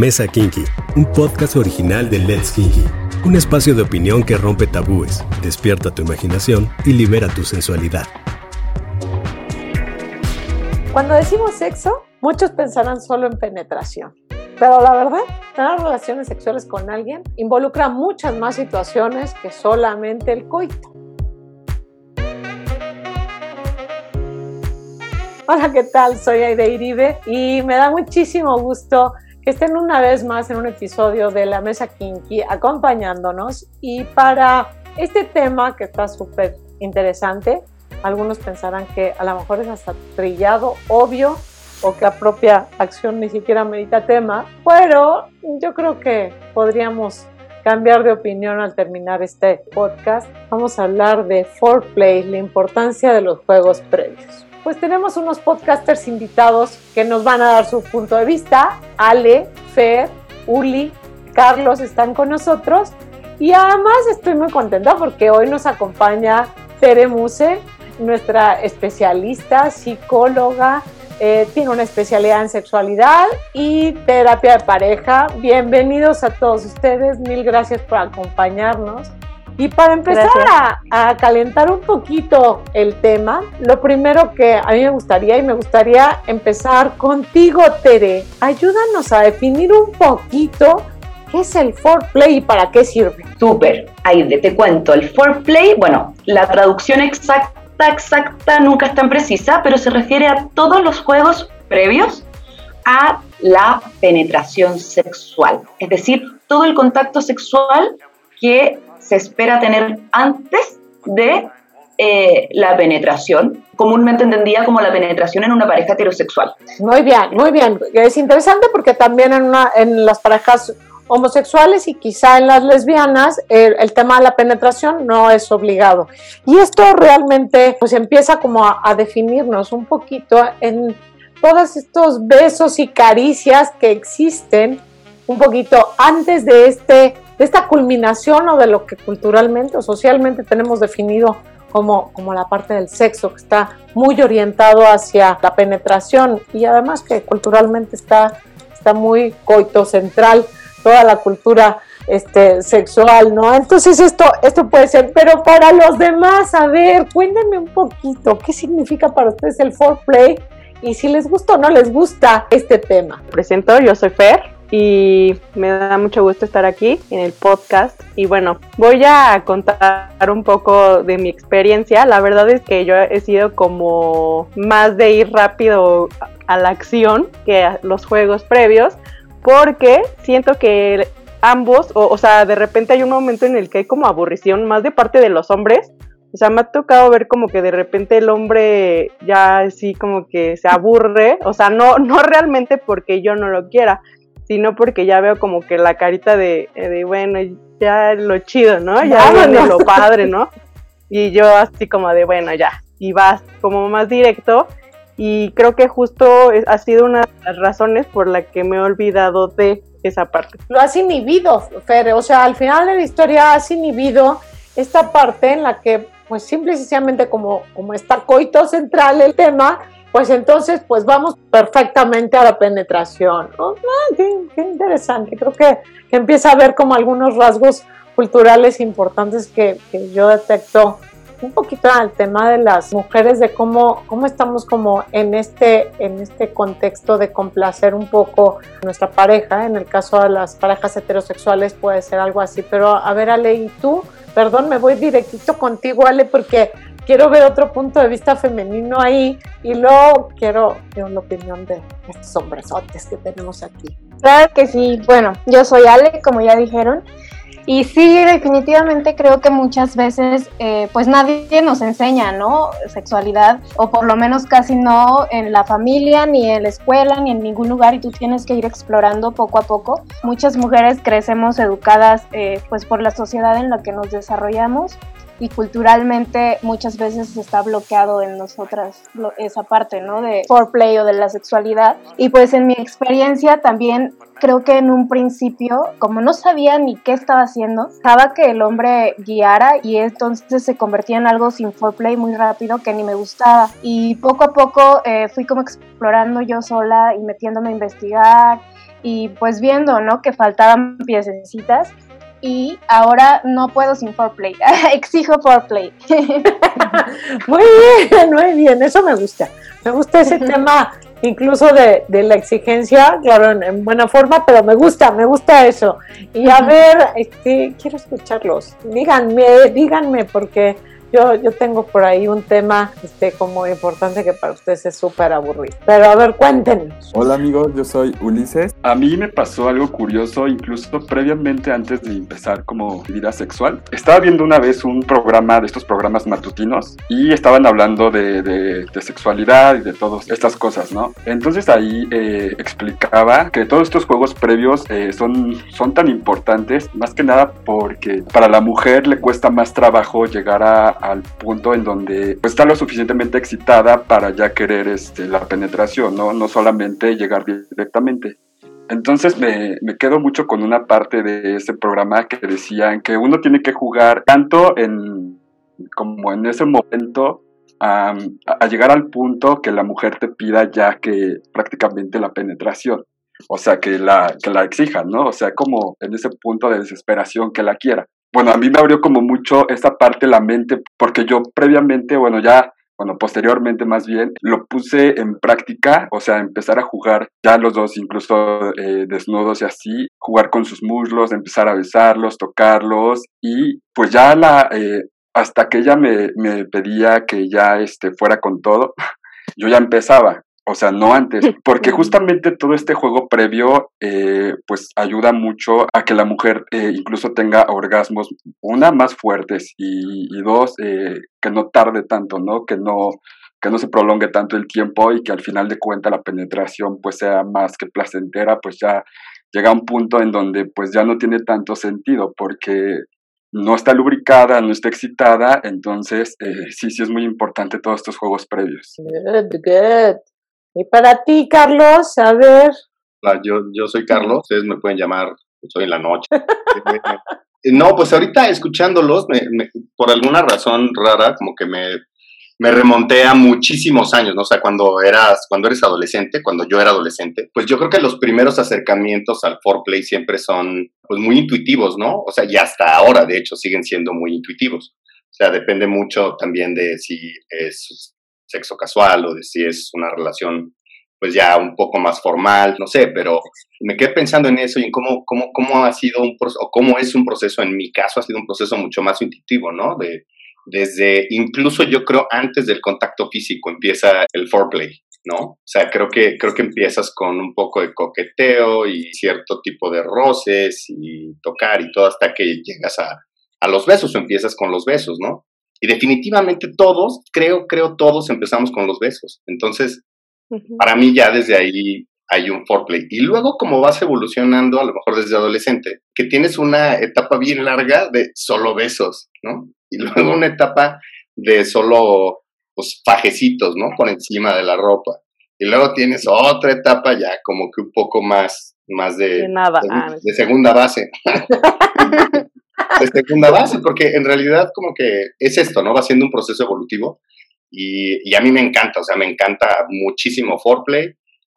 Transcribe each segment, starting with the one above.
Mesa Kinky, un podcast original de Let's Kinky. Un espacio de opinión que rompe tabúes, despierta tu imaginación y libera tu sensualidad. Cuando decimos sexo, muchos pensarán solo en penetración. Pero la verdad, tener relaciones sexuales con alguien involucra muchas más situaciones que solamente el coito. Hola, ¿qué tal? Soy Aide Iribe y me da muchísimo gusto que estén una vez más en un episodio de La Mesa Kinky acompañándonos y para este tema que está súper interesante, algunos pensarán que a lo mejor es hasta trillado, obvio, o que la propia acción ni siquiera medita tema, pero yo creo que podríamos cambiar de opinión al terminar este podcast. Vamos a hablar de foreplay, la importancia de los juegos previos pues tenemos unos podcasters invitados que nos van a dar su punto de vista. Ale, Fer, Uli, Carlos están con nosotros. Y además estoy muy contenta porque hoy nos acompaña Tere Muse, nuestra especialista, psicóloga, eh, tiene una especialidad en sexualidad y terapia de pareja. Bienvenidos a todos ustedes, mil gracias por acompañarnos. Y para empezar a, calentar un poquito el tema, lo primero que a mí me gustaría, y me gustaría empezar contigo, Tere, ayúdanos a definir un poquito qué es el foreplay y para qué sirve. Súper, ahí te cuento. El foreplay, bueno, la traducción exacta, exacta nunca es tan precisa, pero se refiere a todos los juegos previos a la penetración sexual, es decir, todo el contacto sexual que se espera tener antes de eh, la penetración, comúnmente entendida como la penetración en una pareja heterosexual. Muy bien, muy bien. Es interesante porque también en, las parejas homosexuales y quizá en las lesbianas el, tema de la penetración no es obligado. Y esto realmente pues empieza como a definirnos un poquito en todos estos besos y caricias que existen un poquito antes de este de esta culminación o de lo que culturalmente o socialmente tenemos definido como, como la parte del sexo, que está muy orientado hacia la penetración y además que culturalmente está, está muy coitocentral toda la cultura este, sexual, ¿no? Entonces esto, esto puede ser, pero para los demás, a ver, cuéntenme un poquito, ¿qué significa para ustedes el foreplay? Y si les gusta o no les gusta este tema. Presento, yo soy Fer, y me da mucho gusto estar aquí en el podcast. Y bueno, voy a contar un poco de mi experiencia. La verdad es que yo he sido como más de ir rápido a la acción que a los juegos previos, porque siento que ambos, o, o sea, de repente hay un momento en el que hay como aburrición más de parte de los hombres. O sea, me ha tocado ver como que de repente el hombre ya así como que se aburre, o sea, no, no realmente porque yo no lo quiera, sino porque ya veo como que la carita de, de bueno, ya lo chido, ¿no? Ya viene lo padre, ¿no? Y yo así como de, bueno, ya, y vas como más directo. Y creo que justo ha sido una de las razones por la que me he olvidado de esa parte. Lo has inhibido, Fer, o sea, al final de la historia has inhibido esta parte en la que, pues simple y sencillamente como, como está coito central el tema, pues entonces pues vamos perfectamente a la penetración. Ah, qué, interesante, creo que, empieza a ver como algunos rasgos culturales importantes que, yo detecto un poquito al tema de las mujeres, de cómo, cómo estamos como en este, en este contexto de complacer un poco a nuestra pareja. En el caso de las parejas heterosexuales puede ser algo así, pero a ver Ale, ¿y tú? Perdón, me voy directito contigo Ale, porque quiero ver otro punto de vista femenino ahí y luego quiero, la opinión de estos hombresotes que tenemos aquí. Claro que sí, bueno, yo soy Ale, como ya dijeron, y sí, definitivamente creo que muchas veces eh, pues nadie nos enseña, ¿no? Sexualidad, o por lo menos casi no en la familia, ni en la escuela, ni en ningún lugar, y tú tienes que ir explorando poco a poco. Muchas mujeres crecemos educadas eh, pues por la sociedad en la que nos desarrollamos y culturalmente muchas veces está bloqueado en nosotras esa parte, ¿no? De foreplay o de la sexualidad. Y pues en mi experiencia también creo que en un principio, como no sabía ni qué estaba haciendo, estaba que el hombre guiara y entonces se convertía en algo sin foreplay muy rápido que ni me gustaba. Y poco a poco eh, fui como explorando yo sola y metiéndome a investigar y pues viendo, ¿no? Que faltaban piececitas y ahora no puedo sin foreplay. Exijo foreplay. muy bien, muy bien, eso me gusta. Me gusta ese tema incluso de, la exigencia, claro, en, buena forma, pero me gusta, me gusta eso. Y a ver, este, quiero escucharlos. Díganme, díganme, porque yo, yo tengo por ahí un tema este, como importante que para ustedes es súper aburrido. Pero a ver, cuéntenos. Hola amigos, yo soy Ulises. A mí me pasó algo curioso, incluso previamente antes de empezar como vida sexual. Estaba viendo una vez un programa de estos programas matutinos y estaban hablando de, de, sexualidad y de todas estas cosas, ¿no? Entonces ahí eh, explicaba que todos estos juegos previos eh, son, son tan importantes, más que nada porque para la mujer le cuesta más trabajo llegar a al punto en donde pues, está lo suficientemente excitada para ya querer este, la penetración, ¿no? no solamente llegar directamente. Entonces me, me, quedo mucho con una parte de ese programa que decían que uno tiene que jugar tanto en como en ese momento a, llegar al punto que la mujer te pida ya que prácticamente la penetración. O sea, que la, que la exijan, ¿no? O sea, como en ese punto de desesperación que la quiera bueno, a mí me abrió como mucho esta parte la mente, porque yo previamente, bueno, ya, bueno, posteriormente más bien, lo puse en práctica, o sea, empezar a jugar ya los dos, incluso eh, desnudos y así, jugar con sus muslos, empezar a besarlos, tocarlos, y pues ya la, eh, hasta que ella me, me pedía que ya este, fuera con todo, yo ya empezaba. O sea, no antes, porque justamente todo este juego previo, eh, pues ayuda mucho a que la mujer eh, incluso tenga orgasmos, una, más fuertes y, dos, eh, que no tarde tanto, ¿no? Que no, que no se prolongue tanto el tiempo y que al final de cuentas la penetración pues sea más que placentera, pues ya llega a un punto en donde pues ya no tiene tanto sentido porque no está lubricada, no está excitada, entonces sí, sí es muy importante todos estos juegos previos. Good, good. Y para ti, Carlos, a ver. Yo, yo soy Carlos, ustedes me pueden llamar, soy en la noche. no, pues ahorita escuchándolos, por alguna razón rara, como que me, me remonté a muchísimos años, ¿no? O sea, cuando eras, cuando eres adolescente, cuando yo era adolescente, pues yo creo que los primeros acercamientos al foreplay siempre son, pues, muy intuitivos, ¿no? O sea, y hasta ahora, de hecho, siguen siendo muy intuitivos. O sea, depende mucho también de si es sexo casual o de si es una relación pues ya un poco más formal, no sé, pero me quedé pensando en eso y en cómo, cómo, cómo ha sido un proceso, o cómo es un proceso, en mi caso ha sido un proceso mucho más intuitivo, ¿no? De, desde, incluso yo creo antes del contacto físico empieza el foreplay, ¿no? O sea, creo que, creo que empiezas con un poco de coqueteo y cierto tipo de roces y tocar y todo hasta que llegas a, a los besos o empiezas con los besos, ¿no? Y definitivamente todos, creo, creo todos empezamos con los besos. Entonces, para mí ya desde ahí hay un foreplay. Y luego como vas evolucionando, a lo mejor desde adolescente, que tienes una etapa bien larga de solo besos, ¿no? Y luego una etapa de solo pues, fajecitos, ¿no? Por encima de la ropa. Y luego tienes otra etapa ya como que un poco más, más de, nada. de, ah, de segunda base. de segunda base, porque en realidad como que es esto, ¿no? Va siendo un proceso evolutivo y, a mí me encanta, o sea, me encanta muchísimo foreplay.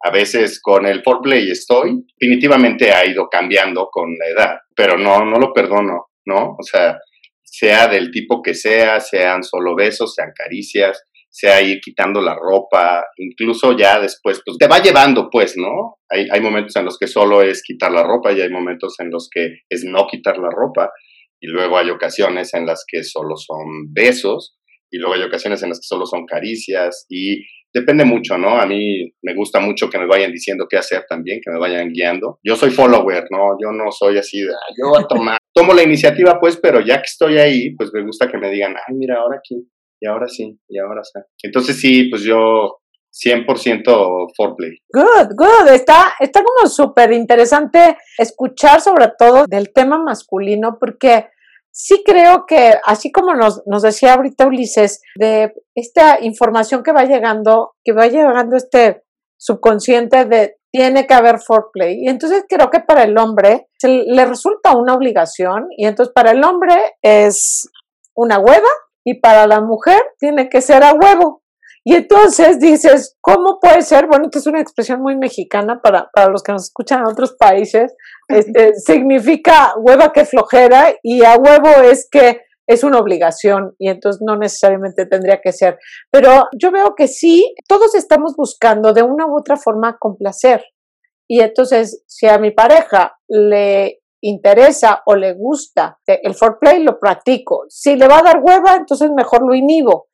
A veces con el foreplay estoy, definitivamente ha ido cambiando con la edad, pero no, no lo perdono, ¿no? O sea, sea del tipo que sea, sean solo besos, sean caricias, sea ir quitando la ropa, incluso ya después, pues te va llevando, pues, ¿no? Hay, hay momentos en los que solo es quitar la ropa y hay momentos en los que es no quitar la ropa y luego hay ocasiones en las que solo son besos y luego hay ocasiones en las que solo son caricias y depende mucho, ¿no? A mí me gusta mucho que me vayan diciendo qué hacer también, que me vayan guiando. Yo soy follower, ¿no? Yo no soy así de, ah, yo voy a tomar, tomo la iniciativa pues, pero ya que estoy ahí, pues me gusta que me digan, ay, mira, ahora aquí, y ahora sí, y ahora sí. Entonces sí, pues yo 100% foreplay. Good, good. Está, está como súper interesante escuchar sobre todo del tema masculino porque sí creo que, así como nos, nos decía ahorita Ulises, de esta información que va llegando, que va llegando este subconsciente de tiene que haber foreplay. Y entonces creo que para el hombre se le resulta una obligación y entonces para el hombre es una hueva y para la mujer tiene que ser a huevo. Y entonces dices, ¿cómo puede ser? Bueno, esta es una expresión muy mexicana para, para los que nos escuchan en otros países. Este, significa hueva que flojera y a huevo es que es una obligación y entonces no necesariamente tendría que ser. Pero yo veo que sí, todos estamos buscando de una u otra forma complacer. Y entonces, si a mi pareja le interesa o le gusta el foreplay, lo practico. Si le va a dar hueva, entonces mejor lo inhibo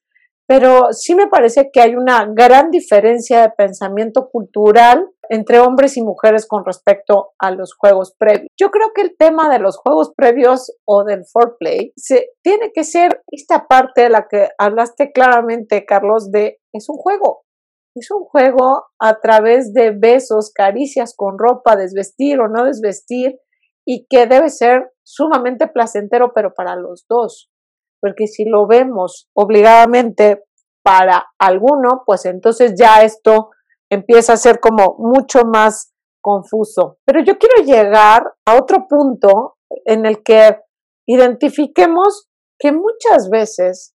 pero sí me parece que hay una gran diferencia de pensamiento cultural entre hombres y mujeres con respecto a los juegos previos. Yo creo que el tema de los juegos previos o del foreplay se, tiene que ser esta parte de la que hablaste claramente, Carlos, de es un juego. Es un juego a través de besos, caricias con ropa, desvestir o no desvestir, y que debe ser sumamente placentero, pero para los dos porque si lo vemos obligadamente para alguno, pues entonces ya esto empieza a ser como mucho más confuso. Pero yo quiero llegar a otro punto en el que identifiquemos que muchas veces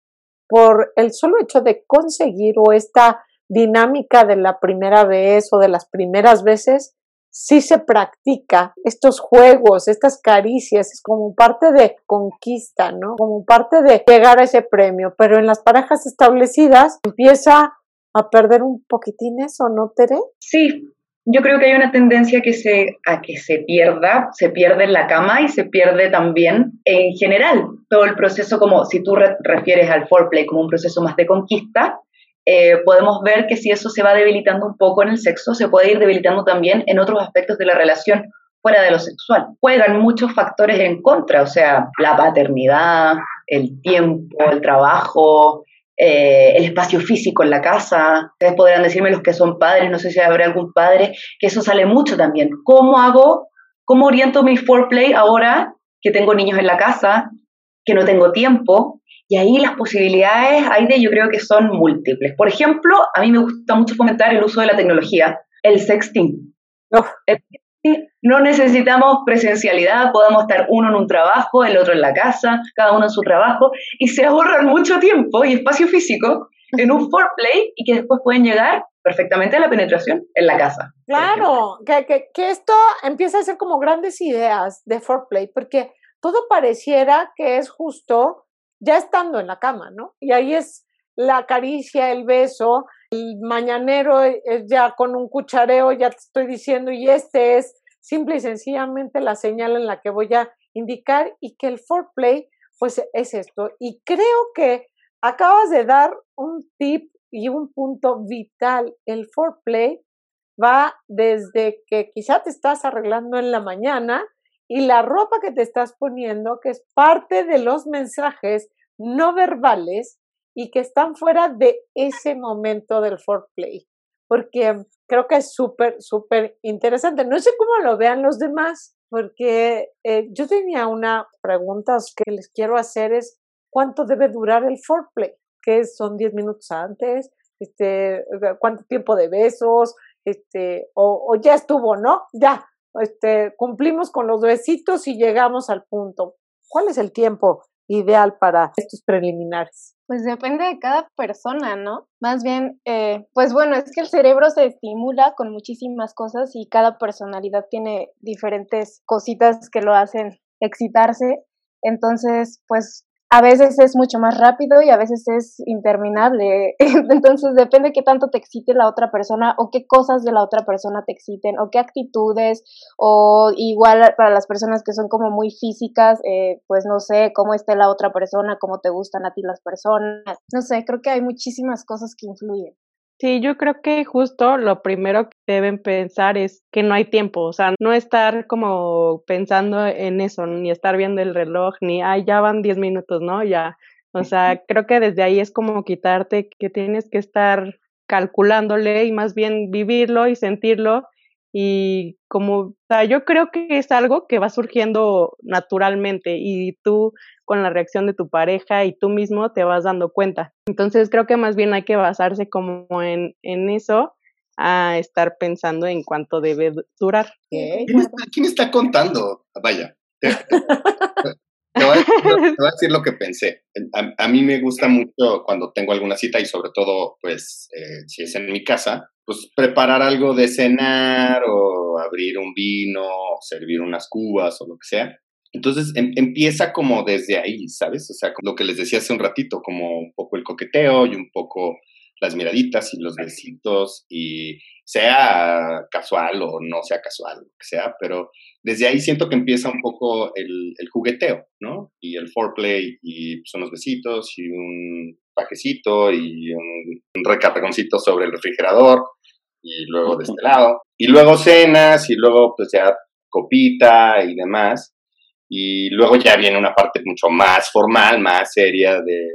por el solo hecho de conseguir o esta dinámica de la primera vez o de las primeras veces, sí se practica estos juegos, estas caricias, es como parte de conquista, ¿no? Como parte de llegar a ese premio, pero en las parejas establecidas empieza a perder un poquitín eso, ¿no, Tere? Sí, yo creo que hay una tendencia que se, a que se pierda, se pierde en la cama y se pierde también en general todo el proceso, como si tú refieres al foreplay como un proceso más de conquista, eh, podemos ver que si eso se va debilitando un poco en el sexo, se puede ir debilitando también en otros aspectos de la relación fuera de lo sexual. Juegan muchos factores en contra, o sea, la paternidad, el tiempo, el trabajo, eh, el espacio físico en la casa. Ustedes podrán decirme los que son padres, no sé si habrá algún padre, que eso sale mucho también. ¿Cómo hago, cómo oriento mi foreplay ahora que tengo niños en la casa, que no tengo tiempo, y ahí las posibilidades, de yo creo que son múltiples. Por ejemplo, a mí me gusta mucho fomentar el uso de la tecnología, el sexting. No necesitamos presencialidad, podemos estar uno en un trabajo, el otro en la casa, cada uno en su trabajo, y se ahorran mucho tiempo y espacio físico en un foreplay y que después pueden llegar perfectamente a la penetración en la casa. Claro, que, que, que, esto empieza a ser como grandes ideas de foreplay, porque todo pareciera que es justo ya estando en la cama, ¿no? Y ahí es la caricia, el beso, el mañanero es ya con un cuchareo, ya te estoy diciendo, y este es simple y sencillamente la señal en la que voy a indicar y que el foreplay, pues es esto. Y creo que acabas de dar un tip y un punto vital. El foreplay va desde que quizá te estás arreglando en la mañana y la ropa que te estás poniendo, que es parte de los mensajes no verbales y que están fuera de ese momento del foreplay, porque creo que es súper, súper interesante. No sé cómo lo vean los demás, porque eh, yo tenía una pregunta que les quiero hacer es, ¿cuánto debe durar el foreplay? ¿Qué son 10 minutos antes? Este, ¿Cuánto tiempo de besos? Este, o, o ya estuvo, ¿no? Ya, este, cumplimos con los besitos y llegamos al punto. ¿Cuál es el tiempo ideal para estos preliminares? Pues depende de cada persona, ¿no? Más bien, eh, pues bueno, es que el cerebro se estimula con muchísimas cosas y cada personalidad tiene diferentes cositas que lo hacen excitarse. Entonces, pues a veces es mucho más rápido y a veces es interminable. Entonces depende de qué tanto te excite la otra persona o qué cosas de la otra persona te exciten o qué actitudes o igual para las personas que son como muy físicas, eh, pues no sé cómo esté la otra persona, cómo te gustan a ti las personas. No sé, creo que hay muchísimas cosas que influyen. Sí, yo creo que justo lo primero deben pensar es que no hay tiempo, o sea, no estar como pensando en eso, ni estar viendo el reloj, ni, ay, ya van 10 minutos, ¿no? Ya, o sea, creo que desde ahí es como quitarte que tienes que estar calculándole y más bien vivirlo y sentirlo y como, o sea, yo creo que es algo que va surgiendo naturalmente y tú con la reacción de tu pareja y tú mismo te vas dando cuenta. Entonces creo que más bien hay que basarse como en, en eso a estar pensando en cuánto debe durar. ¿Quién está, contando? Vaya. Te, voy voy, a, decir lo que pensé. A, mí me gusta mucho cuando tengo alguna cita y sobre todo, pues, eh, si es en mi casa, pues preparar algo de cenar o abrir un vino, servir unas cubas o lo que sea. Entonces em, empieza como desde ahí, ¿sabes? O sea, lo que les decía hace un ratito, como un poco el coqueteo y un poco las miraditas y los besitos y sea casual o no sea casual, lo que sea, pero desde ahí siento que empieza un poco el, jugueteo, ¿no? Y el foreplay y son los besitos y un pajecito y un, un recargoncito sobre el refrigerador y luego de este lado. Y luego cenas y luego pues ya copita y demás. Y luego ya viene una parte mucho más formal, más seria de,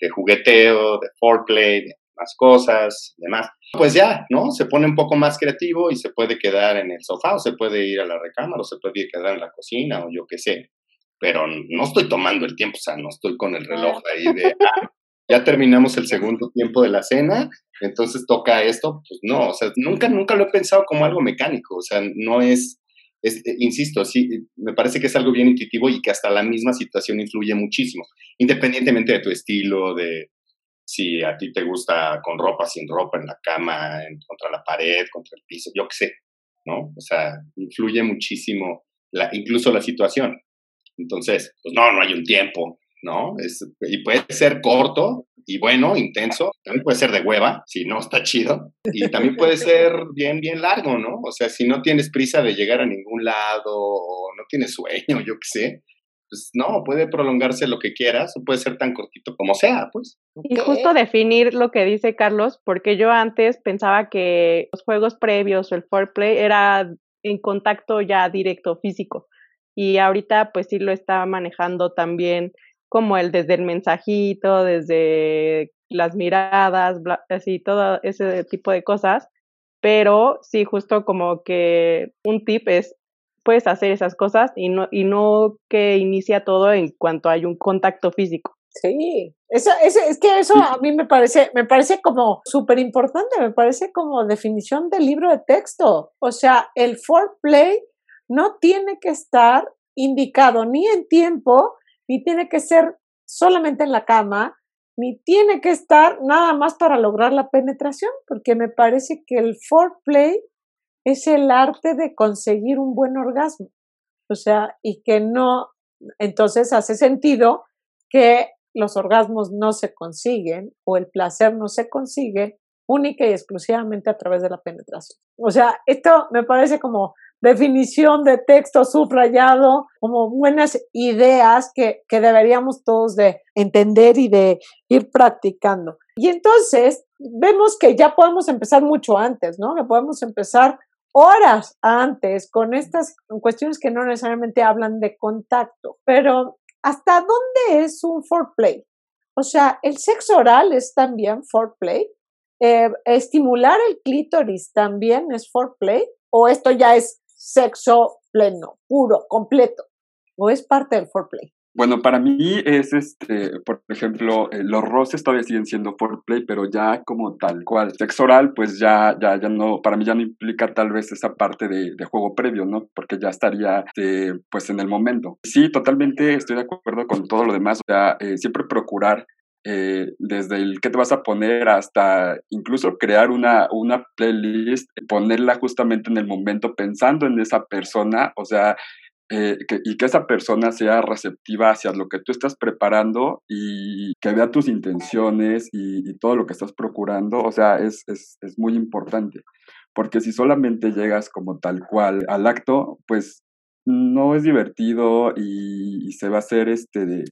de jugueteo, de foreplay, de más cosas demás. Pues ya, ¿no? Se pone un poco más creativo y se puede quedar en el sofá o se puede ir a la recámara o se puede quedar en la cocina o yo qué sé. Pero no estoy tomando el tiempo, o sea, no estoy con el reloj ahí de, ah, ya terminamos el segundo tiempo de la cena, entonces toca esto. Pues no, o sea, nunca, nunca lo he pensado como algo mecánico, o sea, no es es, eh, insisto, sí, me parece que es algo bien intuitivo y que hasta la misma situación influye muchísimo, independientemente de tu estilo, de si a ti te gusta con ropa, sin ropa, en la cama, contra la pared, contra el piso, yo qué sé, ¿no? O sea, influye muchísimo, la, incluso la situación. Entonces, pues no, no hay un tiempo, ¿no? Es, y puede ser corto y bueno, intenso, también puede ser de hueva, si no está chido, y también puede ser bien, bien largo, ¿no? O sea, si no tienes prisa de llegar a ningún lado o no tienes sueño, yo qué sé, pues no, puede prolongarse lo que quieras o puede ser tan cortito como sea, pues. Y justo definir lo que dice Carlos, porque yo antes pensaba que los juegos previos o el foreplay era en contacto ya directo, físico. Y ahorita pues sí lo está manejando también como el desde el mensajito, desde las miradas, así todo ese tipo de cosas. Pero sí, justo como que un tip es, puedes hacer esas cosas y no, y no que inicia todo en cuanto hay un contacto físico. Sí, eso, es que eso a mí me parece, me parece como súper importante, me parece como definición del libro de texto. O sea, el foreplay no tiene que estar indicado ni en tiempo ni tiene que ser solamente en la cama, ni tiene que estar nada más para lograr la penetración, porque me parece que el foreplay es el arte de conseguir un buen orgasmo. O sea, y que no, entonces hace sentido que los orgasmos no se consiguen o el placer no se consigue única y exclusivamente a través de la penetración. O sea, esto me parece como definición de texto subrayado, como buenas ideas que, que deberíamos todos de entender y de ir practicando. Y entonces vemos que ya podemos empezar mucho antes, ¿no? Que podemos empezar horas antes con estas cuestiones que no necesariamente hablan de contacto, pero ¿hasta dónde es un foreplay? O sea, el sexo oral es también foreplay. Eh, estimular el clítoris también es foreplay o esto ya es sexo pleno, puro, completo, o es parte del foreplay? Bueno, para mí es este, por ejemplo, eh, los roces todavía siguen siendo foreplay, pero ya como tal cual. Sexo oral, pues ya, ya, ya no, para mí ya no implica tal vez esa parte de, juego previo, ¿no? Porque ya estaría, eh, pues en el momento. Sí, totalmente estoy de acuerdo con todo lo demás. O sea, eh, siempre procurar eh, desde el que te vas a poner hasta incluso crear una, una playlist, ponerla justamente en el momento pensando en esa persona, o sea, eh, y que esa persona sea receptiva hacia lo que tú estás preparando y que vea tus intenciones y, todo lo que estás procurando, o sea, es, es, es, muy importante. Porque si solamente llegas como tal cual al acto, pues no es divertido y, y se va a hacer este de,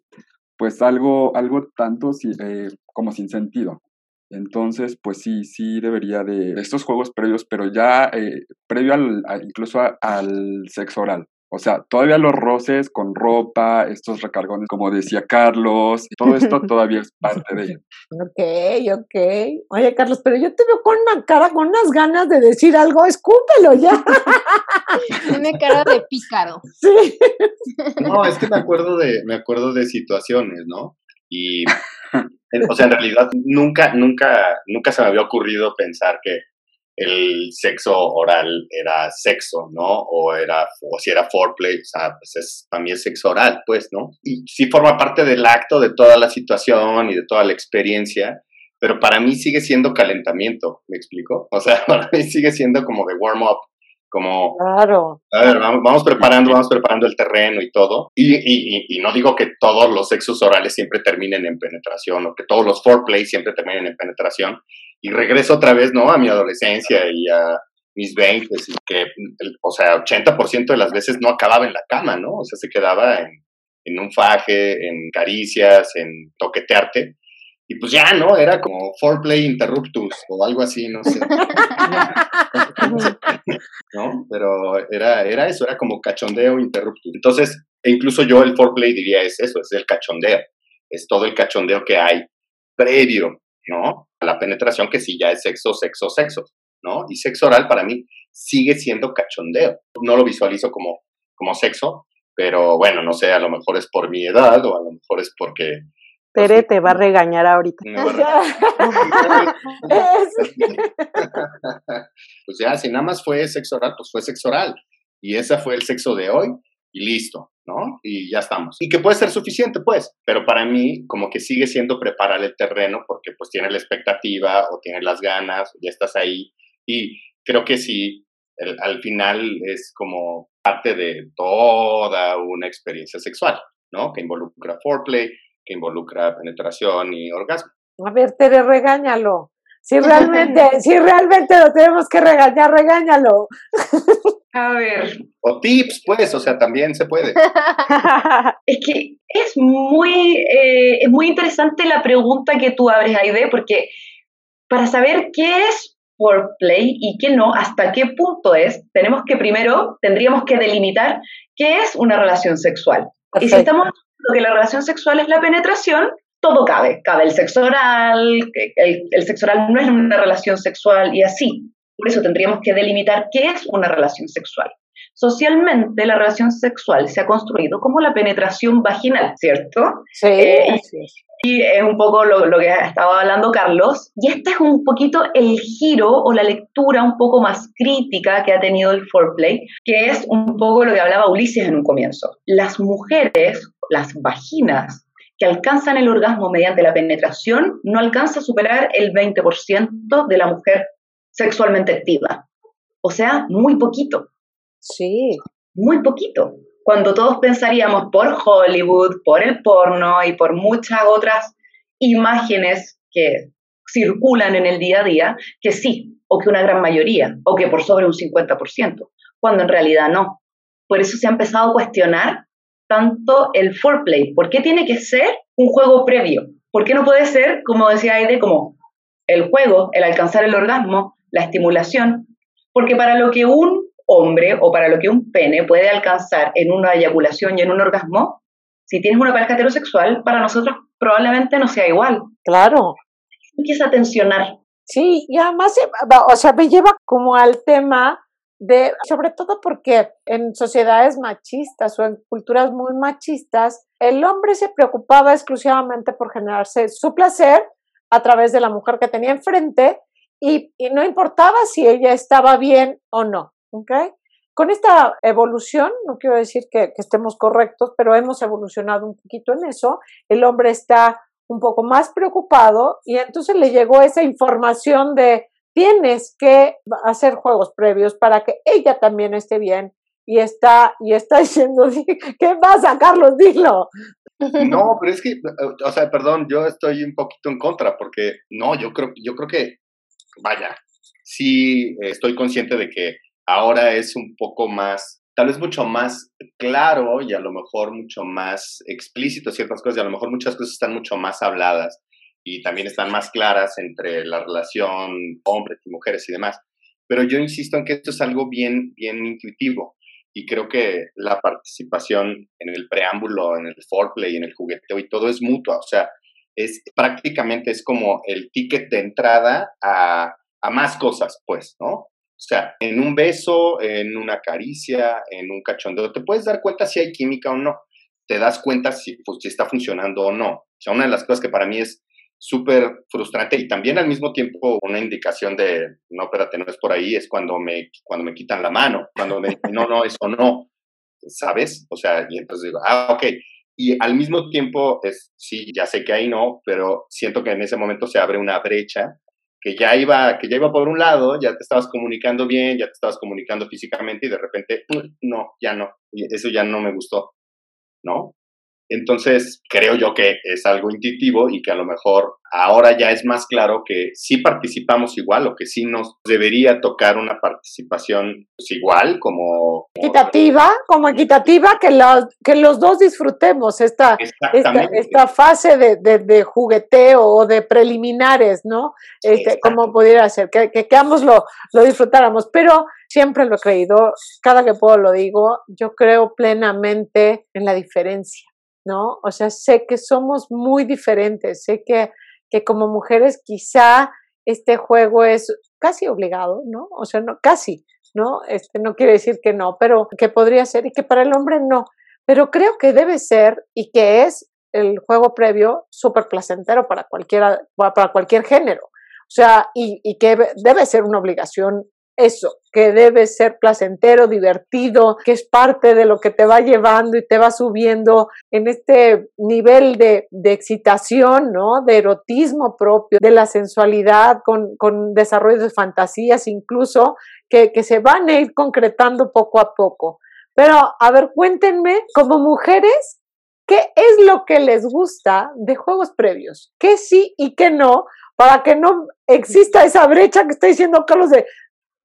pues algo, algo tanto eh, como sin sentido. Entonces, pues sí, sí debería de estos juegos previos, pero ya eh, previo al, incluso al sexo oral. O sea, todavía los roces con ropa, estos recargones, como decía Carlos, todo esto todavía es parte de ello. Ok, ok. Oye, Carlos, pero yo te veo con una cara, con unas ganas de decir algo, escúpelo ya. Tiene cara de pícaro. Sí. No, es que me acuerdo de, me acuerdo de situaciones, ¿no? Y, o sea, en realidad nunca, nunca, nunca se me había ocurrido pensar que el sexo oral era sexo, ¿no? O era, o si era foreplay, o sea, pues es, para mí es sexo oral, pues, ¿no? Y sí forma parte del acto, de toda la situación y de toda la experiencia, pero para mí sigue siendo calentamiento, ¿me explico? O sea, para mí sigue siendo como de warm up, como, claro. a ver, vamos, vamos preparando, vamos preparando el terreno y todo. Y, y, y, no digo que todos los sexos orales siempre terminen en penetración o que todos los foreplay siempre terminen en penetración. Y regreso otra vez, ¿no? A mi adolescencia y a mis 20 y que, o sea, 80% de las veces no acababa en la cama, ¿no? O sea, se quedaba en, en un faje, en caricias, en toquetearte. Y pues ya, ¿no? Era como foreplay interruptus o algo así, no sé. ¿No? Pero era, era eso, era como cachondeo interruptus. Entonces, e incluso yo el foreplay diría es eso, es el cachondeo. Es todo el cachondeo que hay previo, ¿no? A la penetración que sí ya es sexo, sexo, sexo, ¿no? Y sexo oral para mí sigue siendo cachondeo. No lo visualizo como, como sexo, pero bueno, no sé, a lo mejor es por mi edad o a lo mejor es porque Tere te va a regañar ahorita. pues ya, si nada más fue sexo oral, pues fue sexo oral. Y ese fue el sexo de hoy y listo, ¿no? Y ya estamos. Y que puede ser suficiente, pues, pero para mí como que sigue siendo preparar el terreno porque pues tiene la expectativa o tiene las ganas, ya estás ahí. Y creo que sí, al final es como parte de toda una experiencia sexual, ¿no? Que involucra foreplay, que involucra penetración y orgasmo. A ver, Tere, regáñalo. Si realmente, si realmente lo tenemos que regañar, regáñalo. A ver. O tips, pues, o sea, también se puede. es que es muy, eh, es muy interesante la pregunta que tú abres, Aide, porque para saber qué es foreplay y qué no, hasta qué punto es, tenemos que primero, tendríamos que delimitar qué es una relación sexual. Y si estamos que la relación sexual es la penetración, todo cabe. Cabe el sexo oral, el, el sexo oral no es una relación sexual y así. Por eso tendríamos que delimitar qué es una relación sexual. Socialmente, la relación sexual se ha construido como la penetración vaginal, ¿cierto? Sí, eh, Y es un poco lo, lo, que estaba hablando Carlos. Y este es un poquito el giro o la lectura un poco más crítica que ha tenido el foreplay, que es un poco lo que hablaba Ulises en un comienzo. Las mujeres las vaginas que alcanzan el orgasmo mediante la penetración no alcanza a superar el 20% de la mujer sexualmente activa. O sea, muy poquito. Sí. Muy poquito. Cuando todos pensaríamos por Hollywood, por el porno y por muchas otras imágenes que circulan en el día a día, que sí, o que una gran mayoría, o que por sobre un 50%, cuando en realidad no. Por eso se ha empezado a cuestionar tanto el foreplay? ¿Por qué tiene que ser un juego previo? ¿Por qué no puede ser, como decía Aide, como el juego, el alcanzar el orgasmo, la estimulación? Porque para lo que un hombre o para lo que un pene puede alcanzar en una eyaculación y en un orgasmo, si tienes una pareja heterosexual, para nosotros probablemente no sea igual. Claro. Empieza a tensionar. Sí, y además, o sea, me lleva como al tema de, sobre todo porque en sociedades machistas o en culturas muy machistas, el hombre se preocupaba exclusivamente por generarse su placer a través de la mujer que tenía enfrente y, y no importaba si ella estaba bien o no. ¿Okay? Con esta evolución, no quiero decir que, estemos correctos, pero hemos evolucionado un poquito en eso, el hombre está un poco más preocupado y entonces le llegó esa información de tienes que hacer juegos previos para que ella también esté bien y está, y está diciendo, ¿qué pasa, Carlos? Dilo. No, pero es que, o sea, perdón, yo estoy un poquito en contra porque no, yo creo, yo creo que, vaya, sí estoy consciente de que ahora es un poco más, tal vez mucho más claro y a lo mejor mucho más explícito ciertas cosas y a lo mejor muchas cosas están mucho más habladas y también están más claras entre la relación hombres y mujeres y demás. Pero yo insisto en que esto es algo bien, bien intuitivo y creo que la participación en el preámbulo, en el foreplay, en el jugueteo y todo es mutua, o sea, es prácticamente es como el ticket de entrada a, a más cosas, pues, ¿no? O sea, en un beso, en una caricia, en un cachondeo, te puedes dar cuenta si hay química o no. Te das cuenta si, pues, si está funcionando o no. O sea, una de las cosas que para mí es súper frustrante y también al mismo tiempo una indicación de, no, espérate, no es por ahí, es cuando me, cuando me quitan la mano, cuando me dicen, no, no, eso no, ¿sabes? O sea, y entonces digo, ah, ok. Y al mismo tiempo, es, sí, ya sé que ahí no, pero siento que en ese momento se abre una brecha que ya iba, que ya iba por un lado, ya te estabas comunicando bien, ya te estabas comunicando físicamente y de repente, no, ya no, eso ya no me gustó, ¿no? Entonces, creo yo que es algo intuitivo y que a lo mejor ahora ya es más claro que sí participamos igual o que sí nos debería tocar una participación pues, igual, como... Equitativa, como equitativa, que los, que los dos disfrutemos esta, esta, fase de, de, jugueteo o de preliminares, ¿no? Este, como pudiera ser, que, que, que ambos lo, lo disfrutáramos. Pero siempre lo he creído, cada que puedo lo digo, yo creo plenamente en la diferencia. ¿No? O sea, sé que somos muy diferentes, sé que, que como mujeres quizá este juego es casi obligado, ¿no? O sea, no, casi, ¿no? Este no quiere decir que no, pero que podría ser y que para el hombre no. Pero creo que debe ser y que es el juego previo súper placentero para, cualquiera, para cualquier género. O sea, y, y que debe ser una obligación eso, que debe ser placentero, divertido, que es parte de lo que te va llevando y te va subiendo en este nivel de, excitación, ¿no? De erotismo propio, de la sensualidad, con, con desarrollo de fantasías incluso, que, que se van a ir concretando poco a poco. Pero, a ver, cuéntenme, como mujeres, ¿qué es lo que les gusta de juegos previos? ¿Qué sí y qué no? Para que no exista esa brecha que está diciendo Carlos de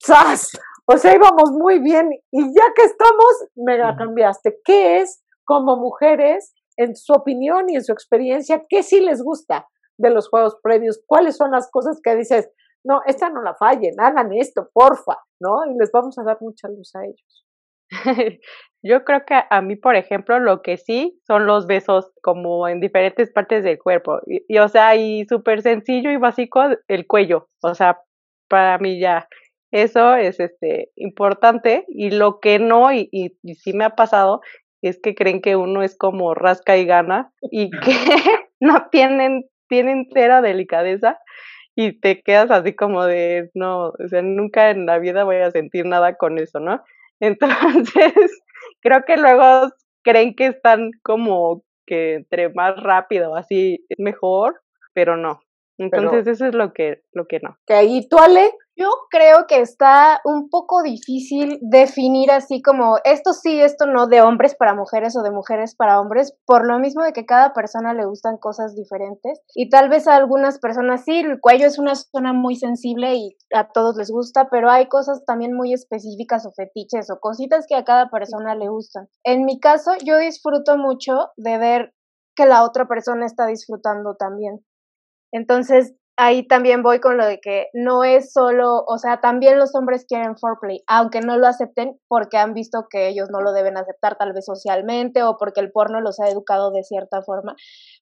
¡zas! O sea, íbamos muy bien y ya que estamos, mega cambiaste. ¿Qué es como mujeres, en su opinión y en su experiencia, qué sí les gusta de los juegos previos? ¿Cuáles son las cosas que dices, no, esta no la fallen, hagan esto, porfa, ¿no? Y les vamos a dar mucha luz a ellos. Yo creo que a mí, por ejemplo, lo que sí son los besos como en diferentes partes del cuerpo. y o sea, y súper sencillo y básico el cuello. O sea, para mí ya eso es este importante y lo que no, y, y, sí me ha pasado, es que creen que uno es como rasca y gana y que no tienen, tienen cera delicadeza y te quedas así como de, no, o sea, nunca en la vida voy a sentir nada con eso, ¿no? Entonces, creo que luego creen que están como que entre más rápido, así es mejor, pero no. Entonces, eso es lo que, lo que no. ¿Y tú, Ale? Yo creo que está un poco difícil definir así como esto sí, esto no, de hombres para mujeres o de mujeres para hombres, por lo mismo de que cada persona le gustan cosas diferentes y tal vez a algunas personas sí, el cuello es una zona muy sensible y a todos les gusta, pero hay cosas también muy específicas o fetiches o cositas que a cada persona le gustan. En mi caso, yo disfruto mucho de ver que la otra persona está disfrutando también. Entonces, ahí también voy con lo de que no es solo, o sea, también los hombres quieren foreplay, aunque no lo acepten porque han visto que ellos no lo deben aceptar tal vez socialmente o porque el porno los ha educado de cierta forma,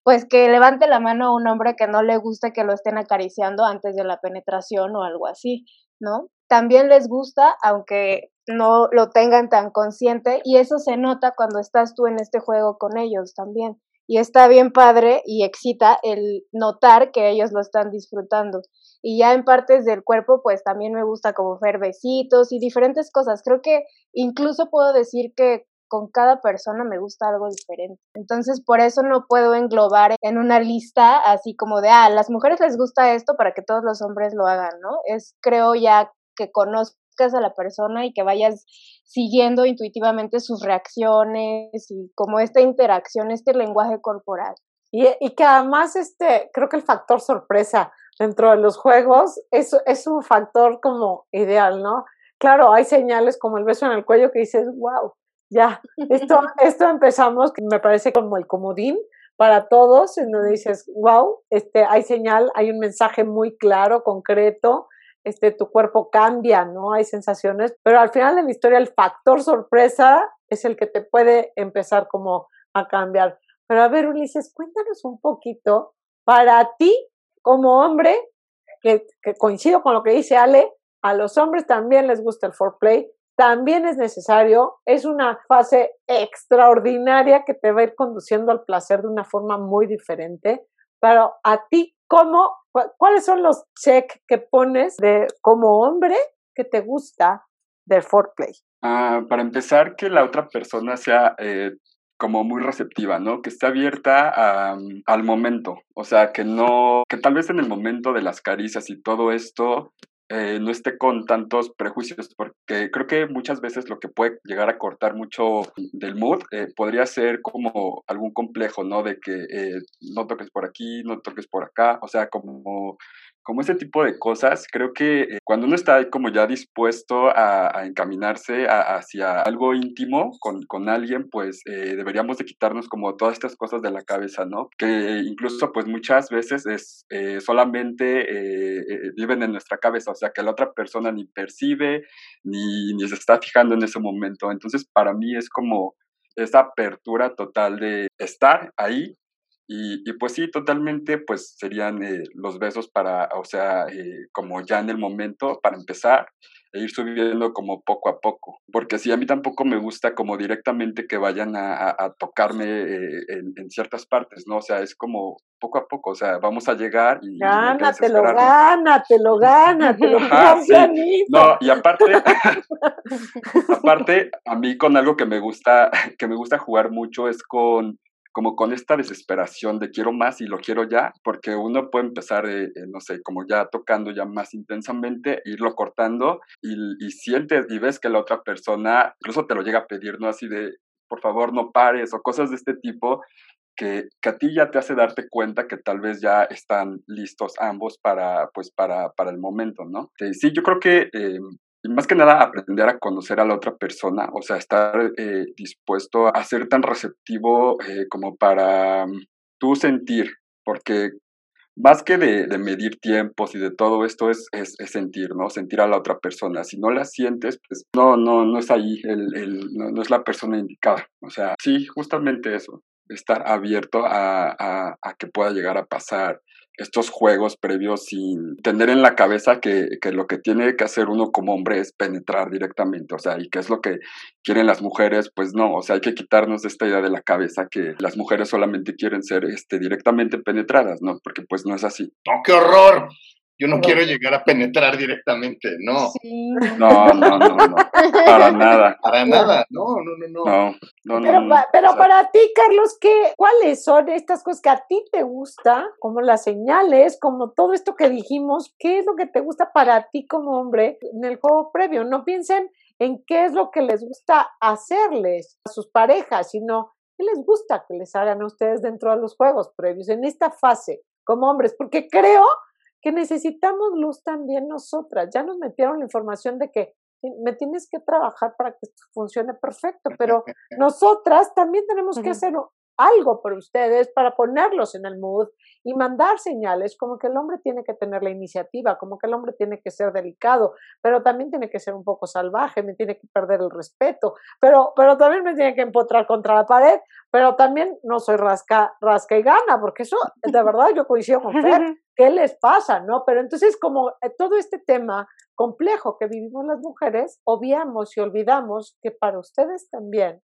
pues que levante la mano a un hombre que no le guste que lo estén acariciando antes de la penetración o algo así, ¿no? También les gusta, aunque no lo tengan tan consciente, y eso se nota cuando estás tú en este juego con ellos también y está bien padre y excita el notar que ellos lo están disfrutando. Y ya en partes del cuerpo, pues también me gusta como ver besitos y diferentes cosas. Creo que incluso puedo decir que con cada persona me gusta algo diferente. Entonces, por eso no puedo englobar en una lista así como de, ah, a las mujeres les gusta esto para que todos los hombres lo hagan, ¿no? Es, creo ya que conozco a la persona y que vayas siguiendo intuitivamente sus reacciones y como esta interacción, este lenguaje corporal. Y, y, que además, este, creo que el factor sorpresa dentro de los juegos es, es un factor como ideal, ¿no? Claro, hay señales como el beso en el cuello que dices, wow, ya, esto, esto empezamos, que me parece como el comodín para todos, en donde dices, wow, este, hay señal, hay un mensaje muy claro, concreto, este, tu cuerpo cambia, ¿no? Hay sensaciones, pero al final de la historia el factor sorpresa es el que te puede empezar como a cambiar. Pero a ver, Ulises, cuéntanos un poquito, para ti como hombre, que, que coincido con lo que dice Ale, a los hombres también les gusta el foreplay, también es necesario, es una fase extraordinaria que te va a ir conduciendo al placer de una forma muy diferente, pero a ti ¿cómo, ¿cuáles son los check que pones de como hombre que te gusta del foreplay? Ah, para empezar, que la otra persona sea eh, como muy receptiva, ¿no? Que esté abierta al momento, o sea, que no, que tal vez en el momento de las caricias y todo esto eh, no esté con tantos prejuicios, porque creo que muchas veces lo que puede llegar a cortar mucho del mood eh, podría ser como algún complejo, ¿no? De que eh, no toques por aquí, no toques por acá, o sea, como como ese tipo de cosas, creo que eh, cuando uno está como ya dispuesto a, encaminarse hacia algo íntimo con, con alguien, pues eh, deberíamos de quitarnos como todas estas cosas de la cabeza, ¿no? Que incluso pues muchas veces es eh, solamente viven en nuestra cabeza, o sea que la otra persona ni percibe ni, ni se está fijando en ese momento. Entonces para mí es como esa apertura total de estar ahí y, pues sí, totalmente, pues serían eh, los besos para, o sea, eh, como ya en el momento, para empezar, e ir subiendo como poco a poco. Porque sí, a mí tampoco me gusta como directamente que vayan a, tocarme eh, en, ciertas partes, ¿no? O sea, es como poco a poco, o sea, vamos a llegar y... Gánatelo, gánatelo, gánatelo. No, y aparte, aparte, a mí con algo que me gusta, que me gusta jugar mucho es con como con esta desesperación de quiero más y lo quiero ya, porque uno puede empezar, eh, eh, no sé, como ya tocando ya más intensamente, irlo cortando y, y, sientes y ves que la otra persona incluso te lo llega a pedir, ¿no? Así de, por favor, no pares o cosas de este tipo. Que, que a ti ya te hace darte cuenta que tal vez ya están listos ambos para, pues, para, para el momento, ¿no? sí, yo creo que eh, y más que nada aprender a conocer a la otra persona, o sea, estar eh, dispuesto a ser tan receptivo eh, como para mm, tú sentir, porque más que de, medir tiempos y de todo esto es, es, sentir, ¿no? Sentir a la otra persona. Si no la sientes, pues no, no, no es ahí, el, el, no, es la persona indicada. O sea, sí, justamente eso, estar abierto a, a, que pueda llegar a pasar estos juegos previos sin tener en la cabeza que, que, lo que tiene que hacer uno como hombre es penetrar directamente, o sea, y qué es lo que quieren las mujeres, pues no, o sea, hay que quitarnos esta idea de la cabeza que las mujeres solamente quieren ser este, directamente penetradas, ¿no? Porque pues no es así. ¡Oh, qué horror! Yo no quiero llegar a penetrar directamente, no. No, no, no, no, para nada. Para nada, no, no, no, no. no, pero, no, pero para ti, Carlos, ¿qué, ¿cuáles son estas cosas que a ti te gusta? Como las señales, como todo esto que dijimos, ¿qué es lo que te gusta para ti como hombre en el juego previo? No piensen en qué es lo que les gusta hacerles a sus parejas, sino qué les gusta que les hagan a ustedes dentro de los juegos previos, en esta fase como hombres, porque creo que necesitamos luz también nosotras. Ya nos metieron la información de que me tienes que trabajar para que esto funcione perfecto, pero nosotras también tenemos que hacer algo por ustedes para ponerlos en el mood y mandar señales como que el hombre tiene que tener la iniciativa, como que el hombre tiene que ser delicado, pero también tiene que ser un poco salvaje, me tiene que perder el respeto, pero, pero también me tiene que empotrar contra la pared, pero también no soy rasca, rasca y gana, porque eso de verdad yo coincido con Fer, ¿qué les pasa? ¿No? Pero entonces como eh, todo este tema complejo que vivimos las mujeres, obviamos y olvidamos que para ustedes también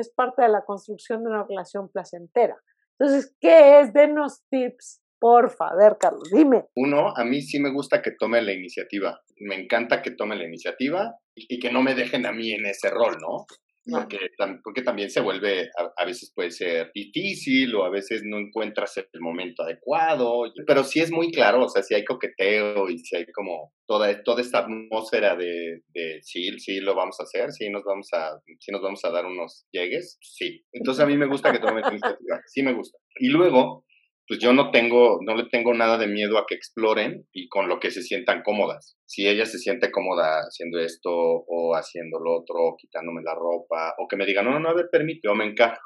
es parte de la construcción de una relación placentera. Entonces, ¿qué es? Denos tips, porfa. A ver, Carlos, dime. Uno, a mí sí me gusta que tome la iniciativa. Me encanta que tome la iniciativa y que no me dejen a mí en ese rol, ¿no? Porque, porque también se vuelve, a, veces puede ser difícil o a veces no encuentras el momento adecuado, pero sí es muy claro, o sea, si hay coqueteo y si hay como toda, toda esta atmósfera de, de sí, sí lo vamos a hacer, sí nos vamos a, sí nos vamos a dar unos llegues, sí. Entonces a mí me gusta que tome iniciativa, sí me gusta. Y luego, pues yo no tengo, no le tengo nada de miedo a que exploren y con lo que se sientan cómodas. Si ella se siente cómoda haciendo esto o haciendo lo otro, quitándome la ropa, o que me diga, no, no, no, a ver, permite, yo me encajo,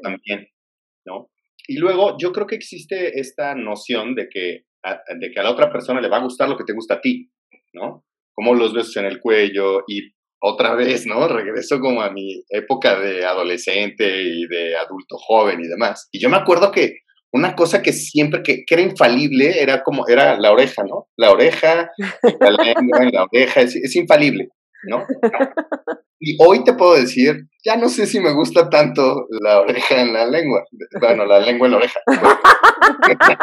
También, ¿no? Y luego yo creo que existe esta noción de que, a, de que a la otra persona le va a gustar lo que te gusta a ti, ¿no? Como los besos en el cuello y otra vez, ¿no? Regreso como a mi época de adolescente y de adulto joven y demás. Y yo me acuerdo que una cosa que siempre, que, era infalible, era como, era la oreja, ¿no? La oreja, la lengua en la oreja, es, infalible, ¿no? Y hoy te puedo decir, ya no sé si me gusta tanto la oreja en la lengua. Bueno, la lengua en la oreja.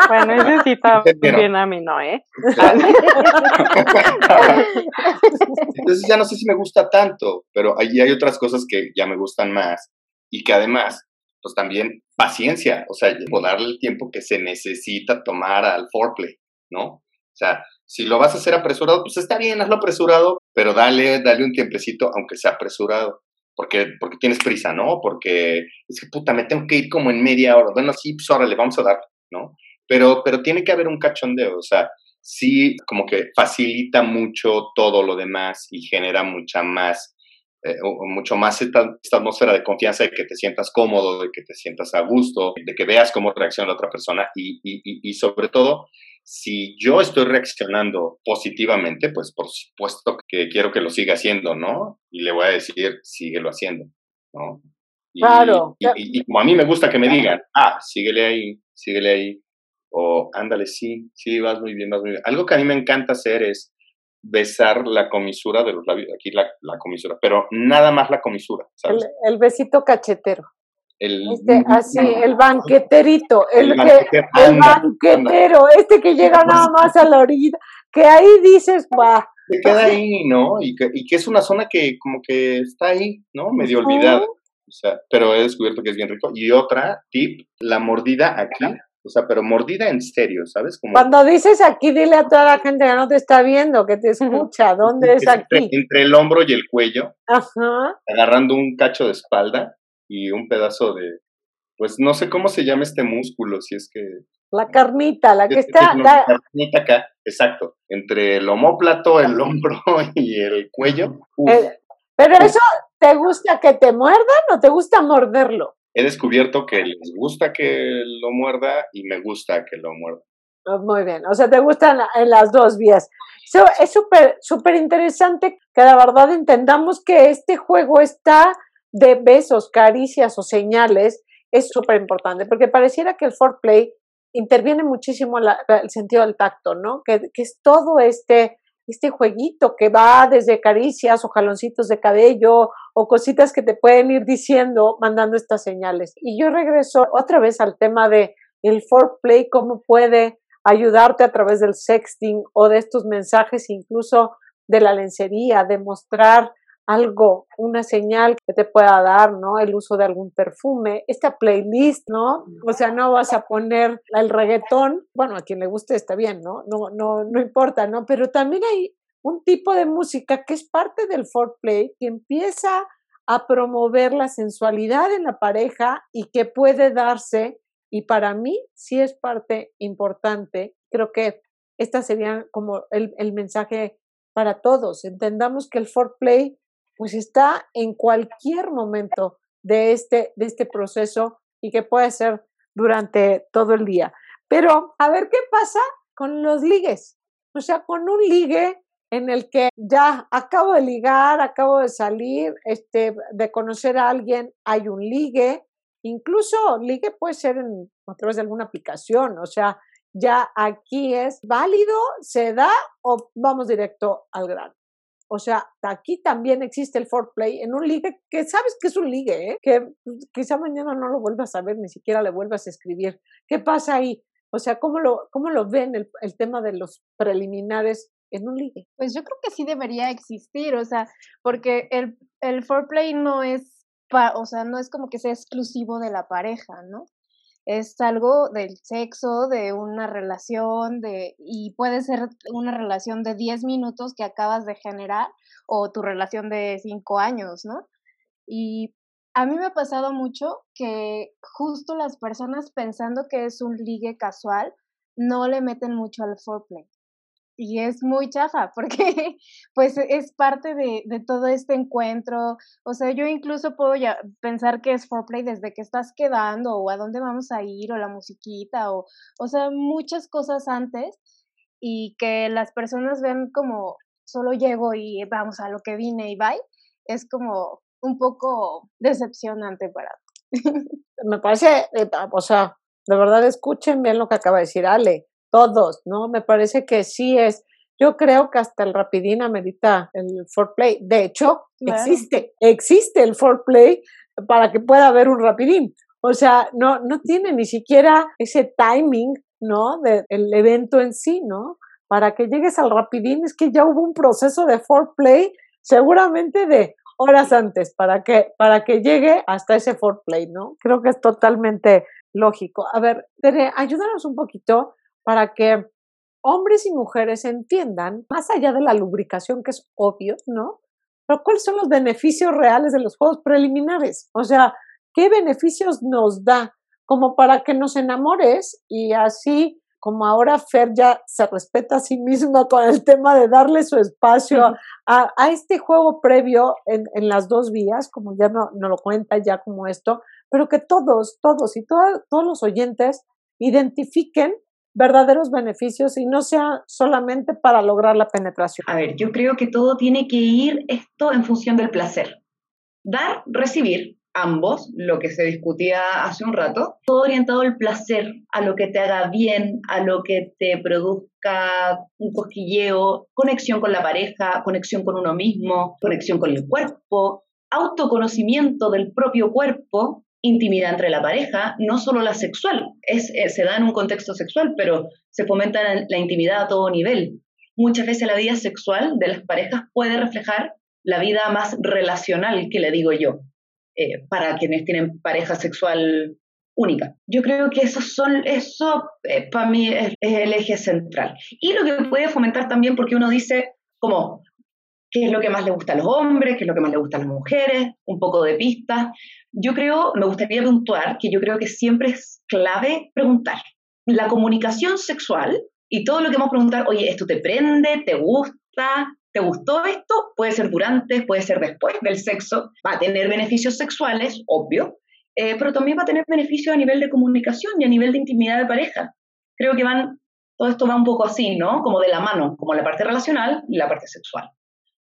bueno, ese sí bien a mí, ¿no? ¿eh? Entonces ya no sé si me gusta tanto, pero ahí hay otras cosas que ya me gustan más y que además, pues también paciencia, o sea, darle el tiempo que se necesita tomar al foreplay, ¿no? O sea, si lo vas a hacer apresurado, pues está bien, hazlo apresurado, pero dale, dale un tiempecito, aunque sea apresurado. Porque, porque tienes prisa, ¿no? Porque es que puta, me tengo que ir como en media hora. Bueno, sí, pues órale, vamos a dar, ¿no? Pero, pero tiene que haber un cachondeo, o sea, sí, como que facilita mucho todo lo demás y genera mucha más, eh, mucho más esta, atmósfera de confianza, de que te sientas cómodo, de que te sientas a gusto, de que veas cómo reacciona la otra persona y, y, y sobre todo si yo estoy reaccionando positivamente, pues por supuesto que quiero que lo siga haciendo, ¿no? Y le voy a decir, síguelo haciendo, ¿no? claro. Y, como a mí me gusta que me digan, ah, síguele ahí, síguele ahí, o ándale, sí, sí, vas muy bien, vas muy bien. Algo que a mí me encanta hacer es besar la comisura de los labios, aquí la, la comisura, pero nada más la comisura, ¿sabes? el besito cachetero. El, este, así, el banqueterito, el, banquetero, este que llega nada más a la orilla, que ahí dices, va. Se queda ahí, ¿no? Y que, y que es una zona que como que está ahí, ¿no? Medio olvidada. O sea, pero he descubierto que es bien rico. Y otra tip, la mordida aquí. O sea, pero mordida en serio, ¿sabes? Como... Cuando dices aquí, dile a toda la gente que no te está viendo, que te escucha. ¿Dónde es, aquí? Entre, el hombro y el cuello. Ajá. Agarrando un cacho de espalda y un pedazo de, pues no sé cómo se llama este músculo, si es que... La carnita, la que está... La carnita acá, exacto, entre el homóplato, el hombro y el cuello. Eh, pero eso, ¿te gusta que te muerdan o te gusta morderlo? He descubierto que les gusta que lo muerda y me gusta que lo muerda. Oh, muy bien, o sea, te gustan en las dos vías. es súper, súper interesante que la verdad entendamos que este juego está de besos, caricias o señales es súper importante, porque pareciera que el foreplay interviene muchísimo el sentido del tacto, ¿no? Que, es todo este, este jueguito que va desde caricias o jaloncitos de cabello o cositas que te pueden ir diciendo, mandando estas señales. Y yo regreso otra vez al tema de el foreplay, cómo puede ayudarte a través del sexting o de estos mensajes, incluso de la lencería, de mostrar algo, una señal que te pueda dar, ¿no? El uso de algún perfume, esta playlist, ¿no? O sea, no vas a poner el reggaetón, bueno, a quien le guste está bien, ¿no? No, no, no importa, ¿no? Pero también hay un tipo de música que es parte del foreplay que empieza a promover la sensualidad en la pareja y que puede darse, y para mí sí es parte importante, creo que esta sería como el, el mensaje para todos. Entendamos que el foreplay pues está en cualquier momento de este, de este proceso y que puede ser durante todo el día. Pero a ver qué pasa con los ligues. O sea, con un ligue en el que ya acabo de ligar, acabo de salir, este, de conocer a alguien, hay un ligue, incluso ligue puede ser en, a través de alguna aplicación, o sea, ya aquí es válido, se da o vamos directo al grano. O sea, aquí también existe el foreplay en un ligue que sabes que es un ligue, ¿eh? que pues, quizá mañana no lo vuelvas a ver, ni siquiera le vuelvas a escribir. ¿Qué pasa ahí? O sea, ¿cómo lo, cómo lo ven el, el tema de los preliminares en un ligue? Pues yo creo que sí debería existir, o sea, porque el, el foreplay no es, o sea, no es como que sea exclusivo de la pareja, ¿no? Es algo del sexo, de una relación, de, y puede ser una relación de 10 minutos que acabas de generar o tu relación de 5 años, ¿no? Y a mí me ha pasado mucho que justo las personas pensando que es un ligue casual no le meten mucho al foreplay y es muy chafa porque pues es parte de, de, todo este encuentro. O sea, yo incluso puedo ya pensar que es foreplay desde que estás quedando o a dónde vamos a ir o la musiquita o, o sea, muchas cosas antes y que las personas ven como solo llego y vamos a lo que vine y bye, es como un poco decepcionante para Me parece, eh, o sea, de verdad escuchen bien lo que acaba de decir Ale todos, ¿no? Me parece que sí es, yo creo que hasta el rapidín amerita el foreplay. De hecho, existe, existe el foreplay para que pueda haber un rapidín. O sea, no, no tiene ni siquiera ese timing, ¿no? Del evento en sí, ¿no? Para que llegues al rapidín es que ya hubo un proceso de foreplay seguramente de horas antes para que, para que llegue hasta ese foreplay, ¿no? Creo que es totalmente lógico. A ver, Tere, ayúdanos un poquito para que hombres y mujeres entiendan, más allá de la lubricación, que es obvio, ¿no? Pero cuáles son los beneficios reales de los juegos preliminares. O sea, ¿qué beneficios nos da como para que nos enamores y así como ahora Fer ya se respeta a sí misma con el tema de darle su espacio a, este juego previo en, las dos vías, como ya no, no, lo cuenta ya como esto, pero que todos, todos y todos los oyentes identifiquen verdaderos beneficios y no sea solamente para lograr la penetración. A ver, yo creo que todo tiene que ir esto en función del placer. Dar, recibir, ambos, lo que se discutía hace un rato, todo orientado al placer, a lo que te haga bien, a lo que te produzca un cosquilleo, conexión con la pareja, conexión con uno mismo, conexión con el cuerpo, autoconocimiento del propio cuerpo intimidad entre la pareja, no solo la sexual, eh, se da en un contexto sexual, pero se fomenta la intimidad a todo nivel. Muchas veces la vida sexual de las parejas puede reflejar la vida más relacional, que le digo yo, eh, para quienes tienen pareja sexual única. Yo creo que eso, son, eso eh, para mí es, el eje central. Y lo que puede fomentar también, porque uno dice, como, qué es lo que más le gusta a los hombres, qué es lo que más le gusta a las mujeres, un poco de pistas. Yo creo, me gustaría puntuar que yo creo que siempre es clave preguntar. La comunicación sexual y todo lo que vamos a preguntar, oye, ¿esto te prende? ¿Te gusta? ¿Te gustó esto? Puede ser durante, puede ser después del sexo. Va a tener beneficios sexuales, obvio, eh, pero también va a tener beneficios a nivel de comunicación y a nivel de intimidad de pareja. Creo que van, todo esto va un poco así, ¿no? Como de la mano, como la parte relacional y la parte sexual.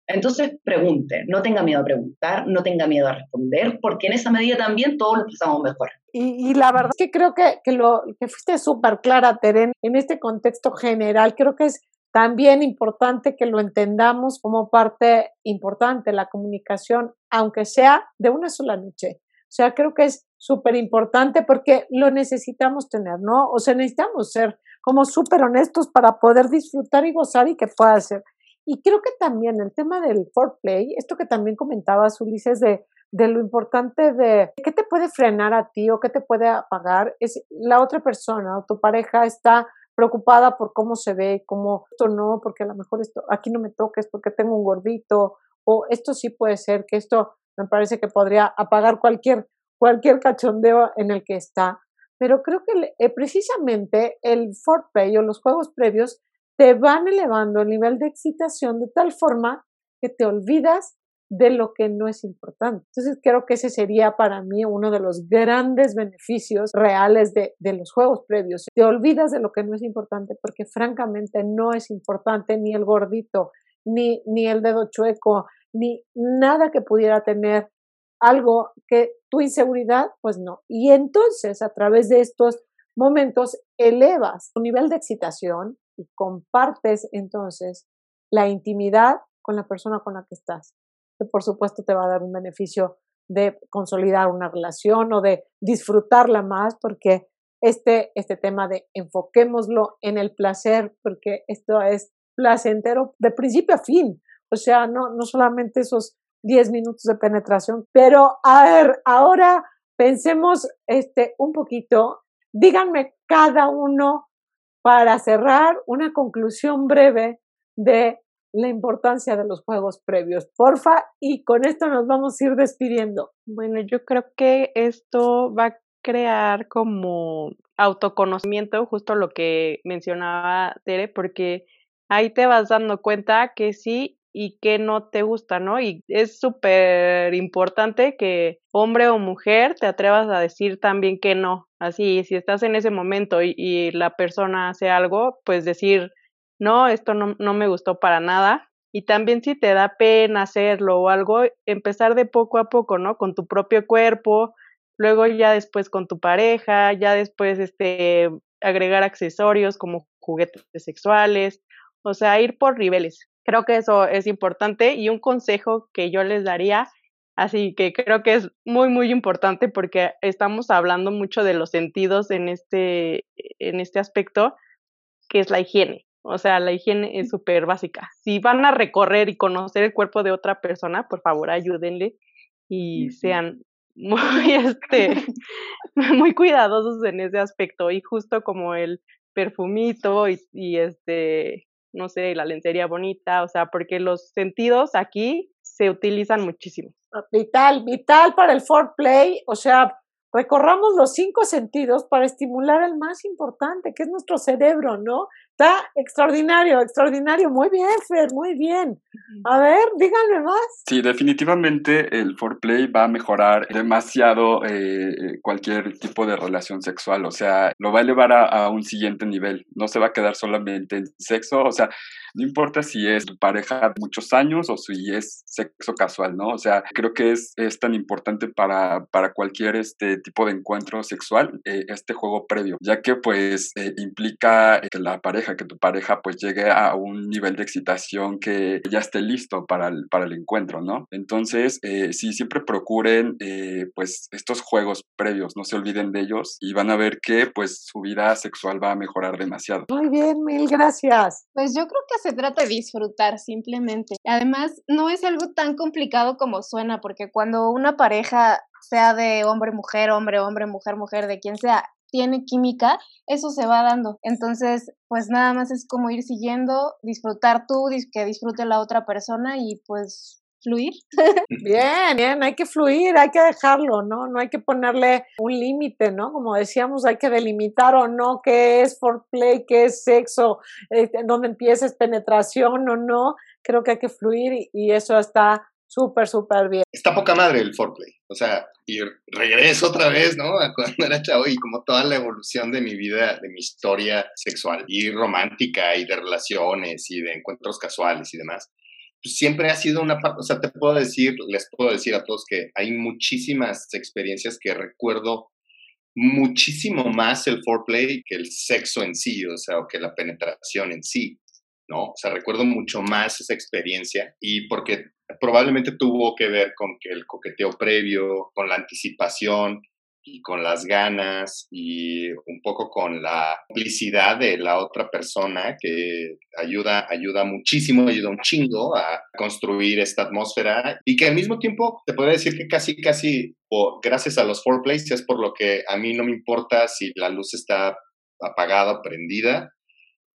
Entonces, pregunte, no tenga miedo a preguntar, no tenga miedo a responder, porque en esa medida también todos lo pasamos mejor. Y, la verdad es que creo que, que, lo, que fuiste súper clara, Teren, en este contexto general. Creo que es también importante que lo entendamos como parte importante la comunicación, aunque sea de una sola noche. O sea, creo que es súper importante porque lo necesitamos tener, ¿no? O sea, necesitamos ser como súper honestos para poder disfrutar y gozar y que pueda ser y creo que también el tema del foreplay, esto que también comentabas, Ulises, de, de lo importante de qué te puede frenar a ti o qué te puede apagar, es la otra persona o tu pareja está preocupada por cómo se ve, cómo esto no, porque a lo mejor esto aquí no me toques porque tengo un gordito, o esto sí puede ser, que esto me parece que podría apagar cualquier, cualquier cachondeo en el que está. Pero creo que eh, precisamente el foreplay o los juegos previos te van elevando el nivel de excitación de tal forma que te olvidas de lo que no es importante. Entonces creo que ese sería para mí uno de los grandes beneficios reales de, los juegos previos. Te olvidas de lo que no es importante porque francamente no es importante ni el gordito, ni, ni el dedo chueco, ni nada que pudiera tener algo que tu inseguridad, pues no. Y entonces a través de estos momentos elevas tu nivel de excitación, y compartes entonces la intimidad con la persona con la que estás, que por supuesto te va a dar un beneficio de consolidar una relación o de disfrutarla más, porque este, este tema de enfoquémoslo en el placer, porque esto es placentero de principio a fin, o sea, no, no solamente esos 10 minutos de penetración, pero a ver, ahora pensemos este, un poquito, díganme cada uno para cerrar una conclusión breve de la importancia de los juegos previos. Porfa, y con esto nos vamos a ir despidiendo. Bueno, yo creo que esto va a crear como autoconocimiento, justo lo que mencionaba Tere, porque ahí te vas dando cuenta que sí y que no te gusta, ¿no? Y es súper importante que hombre o mujer te atrevas a decir también que no. Así, si estás en ese momento y, la persona hace algo, pues decir, no, esto no, no me gustó para nada. Y también si te da pena hacerlo o algo, empezar de poco a poco, ¿no? Con tu propio cuerpo, luego ya después con tu pareja, ya después este agregar accesorios como juguetes sexuales, o sea, ir por niveles. Creo que eso es importante y un consejo que yo les daría, así que creo que es muy, muy importante porque estamos hablando mucho de los sentidos en este, en este aspecto, que es la higiene. O sea, la higiene es súper básica. Si van a recorrer y conocer el cuerpo de otra persona, por favor ayúdenle y sean muy, este, muy cuidadosos en ese aspecto. Y justo como el perfumito y, y este, no sé, la lencería bonita, o sea, porque los sentidos aquí se utilizan muchísimo. Vital, vital para el foreplay, o sea, recorramos los cinco sentidos para estimular el más importante, que es nuestro cerebro, ¿no? Está extraordinario, extraordinario. Muy bien, Fer, muy bien. A ver, díganme más. Sí, definitivamente el foreplay va a mejorar demasiado eh, cualquier tipo de relación sexual. O sea, lo va a elevar a, a, un siguiente nivel. No se va a quedar solamente en sexo. O sea, no importa si es tu pareja de muchos años o si es sexo casual, ¿no? O sea, creo que es, es tan importante para, para cualquier este tipo de encuentro sexual eh, este juego previo, ya que pues eh, implica que la pareja, que tu pareja pues llegue a un nivel de excitación que ya esté listo para el, para el encuentro, ¿no? Entonces, eh, sí, siempre procuren eh, pues estos juegos previos, no se olviden de ellos y van a ver que pues su vida sexual va a mejorar demasiado. Muy bien, mil gracias. Pues yo creo que se trata de disfrutar simplemente. Además, no es algo tan complicado como suena, porque cuando una pareja, sea de hombre, mujer, hombre, hombre, mujer, mujer, de quien sea, tiene química, eso se va dando. Entonces, pues nada más es como ir siguiendo, disfrutar tú, que disfrute la otra persona y pues fluir. Bien, bien, hay que fluir, hay que dejarlo, ¿no? No hay que ponerle un límite, ¿no? Como decíamos, hay que delimitar o no qué es foreplay, qué es sexo, eh, dónde empieza es penetración o no. Creo que hay que fluir y, y eso está súper, súper bien. Está poca madre el foreplay. O sea, y regreso otra vez, ¿no? A cuando era chavo y como toda la evolución de mi vida, de mi historia sexual y romántica y de relaciones y de encuentros casuales y demás pues, siempre ha sido una parte, o sea, te puedo decir, les puedo decir a todos que hay muchísimas experiencias que recuerdo muchísimo más el foreplay que el sexo en sí, o sea, o que la penetración en sí, ¿no? O sea, recuerdo mucho más esa experiencia y porque probablemente tuvo que ver con que el coqueteo previo, con la anticipación, y con las ganas y un poco con la complicidad de la otra persona que ayuda, ayuda muchísimo, ayuda un chingo a construir esta atmósfera y que al mismo tiempo te puedo decir que casi, casi gracias a los foreplays es por lo que a mí no me importa si la luz está apagada o prendida.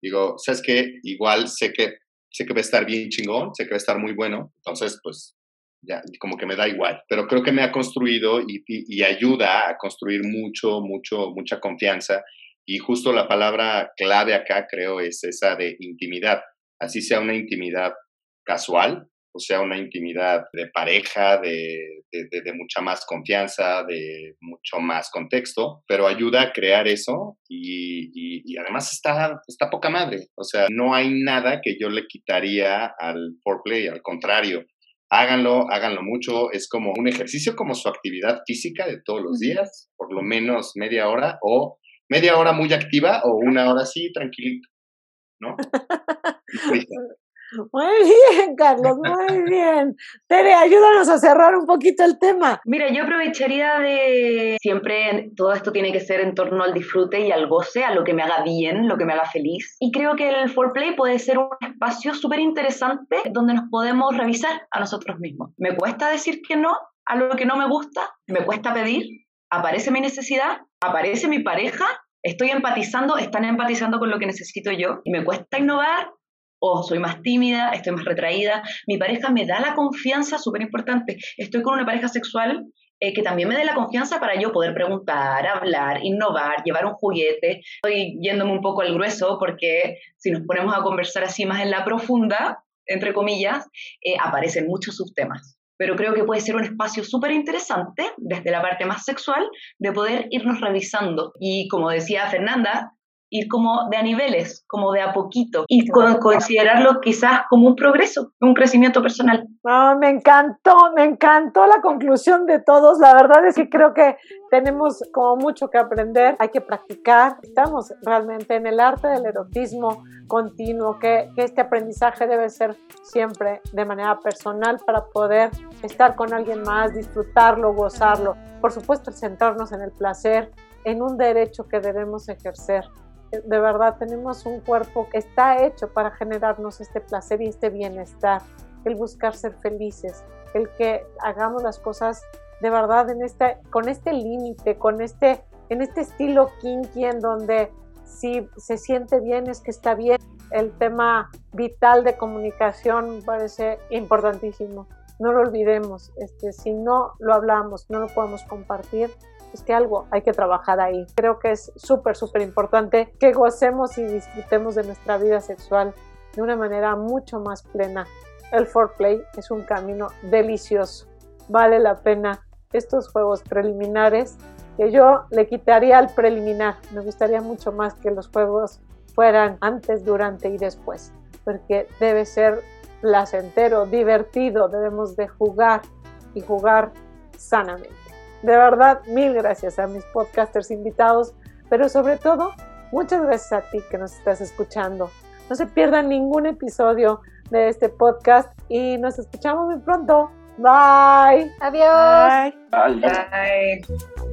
Digo, ¿sabes qué? Igual sé que, sé que va a estar bien chingón, sé que va a estar muy bueno, entonces pues ya, como que me da igual, pero creo que me ha construido y, y, ayuda a construir mucho, mucho, mucha confianza. Y justo la palabra clave acá creo es esa de intimidad, así sea una intimidad casual, o sea, una intimidad de pareja, de, de, de, mucha más confianza, de mucho más contexto, pero ayuda a crear eso y, y, y, además está, está poca madre. O sea, no hay nada que yo le quitaría al foreplay, al contrario, háganlo, háganlo mucho, es como un ejercicio como su actividad física de todos los días, por lo menos media hora o media hora muy activa o una hora así tranquilito, ¿no? Muy bien, Carlos, muy bien. Tere, ayúdanos a cerrar un poquito el tema. Mira, yo aprovecharía de siempre todo esto tiene que ser en torno al disfrute y al goce, a lo que me haga bien, lo que me haga feliz. Y creo que el foreplay puede ser un espacio súper interesante donde nos podemos revisar a nosotros mismos. Me cuesta decir que no a lo que no me gusta, me cuesta pedir, aparece mi necesidad, aparece mi pareja, estoy empatizando, están empatizando con lo que necesito yo y me cuesta innovar o soy más tímida, estoy más retraída. Mi pareja me da la confianza, súper importante. Estoy con una pareja sexual eh, que también me dé la confianza para yo poder preguntar, hablar, innovar, llevar un juguete. Estoy yéndome un poco al grueso porque si nos ponemos a conversar así más en la profunda, entre comillas, eh, aparecen muchos subtemas. Pero creo que puede ser un espacio súper interesante, desde la parte más sexual, de poder irnos revisando. Y como decía Fernanda, ir como de a niveles, como de a poquito, y considerarlo quizás como un progreso, un crecimiento personal. me encantó, me encantó la conclusión de todos. La verdad es que creo que tenemos como mucho que aprender, hay que practicar. Estamos realmente en el arte del erotismo continuo, que, que este aprendizaje debe ser siempre de manera personal para poder estar con alguien más, disfrutarlo, gozarlo. Por supuesto, centrarnos en el placer, en un derecho que debemos ejercer de verdad tenemos un cuerpo que está hecho para generarnos este placer y este bienestar, el buscar ser felices, el que hagamos las cosas de verdad con este límite, con este, en este estilo kinky en donde si se siente bien es que está bien. El tema vital de comunicación parece importantísimo. No lo olvidemos. Este, si no lo hablamos, no lo podemos compartir, que algo hay que trabajar ahí. Creo que es súper, súper importante que gocemos y disfrutemos de nuestra vida sexual de una manera mucho más plena. El foreplay es un camino delicioso. Vale la pena estos juegos preliminares que yo le quitaría al preliminar. Me gustaría mucho más que los juegos fueran antes, durante y después, porque debe ser placentero, divertido, debemos de jugar y jugar sanamente. De verdad, mil gracias a mis podcasters invitados, pero sobre todo, muchas gracias a ti que nos estás escuchando. No se pierdan ningún episodio de este podcast y nos escuchamos muy pronto. Bye. Adiós. Bye. Bye.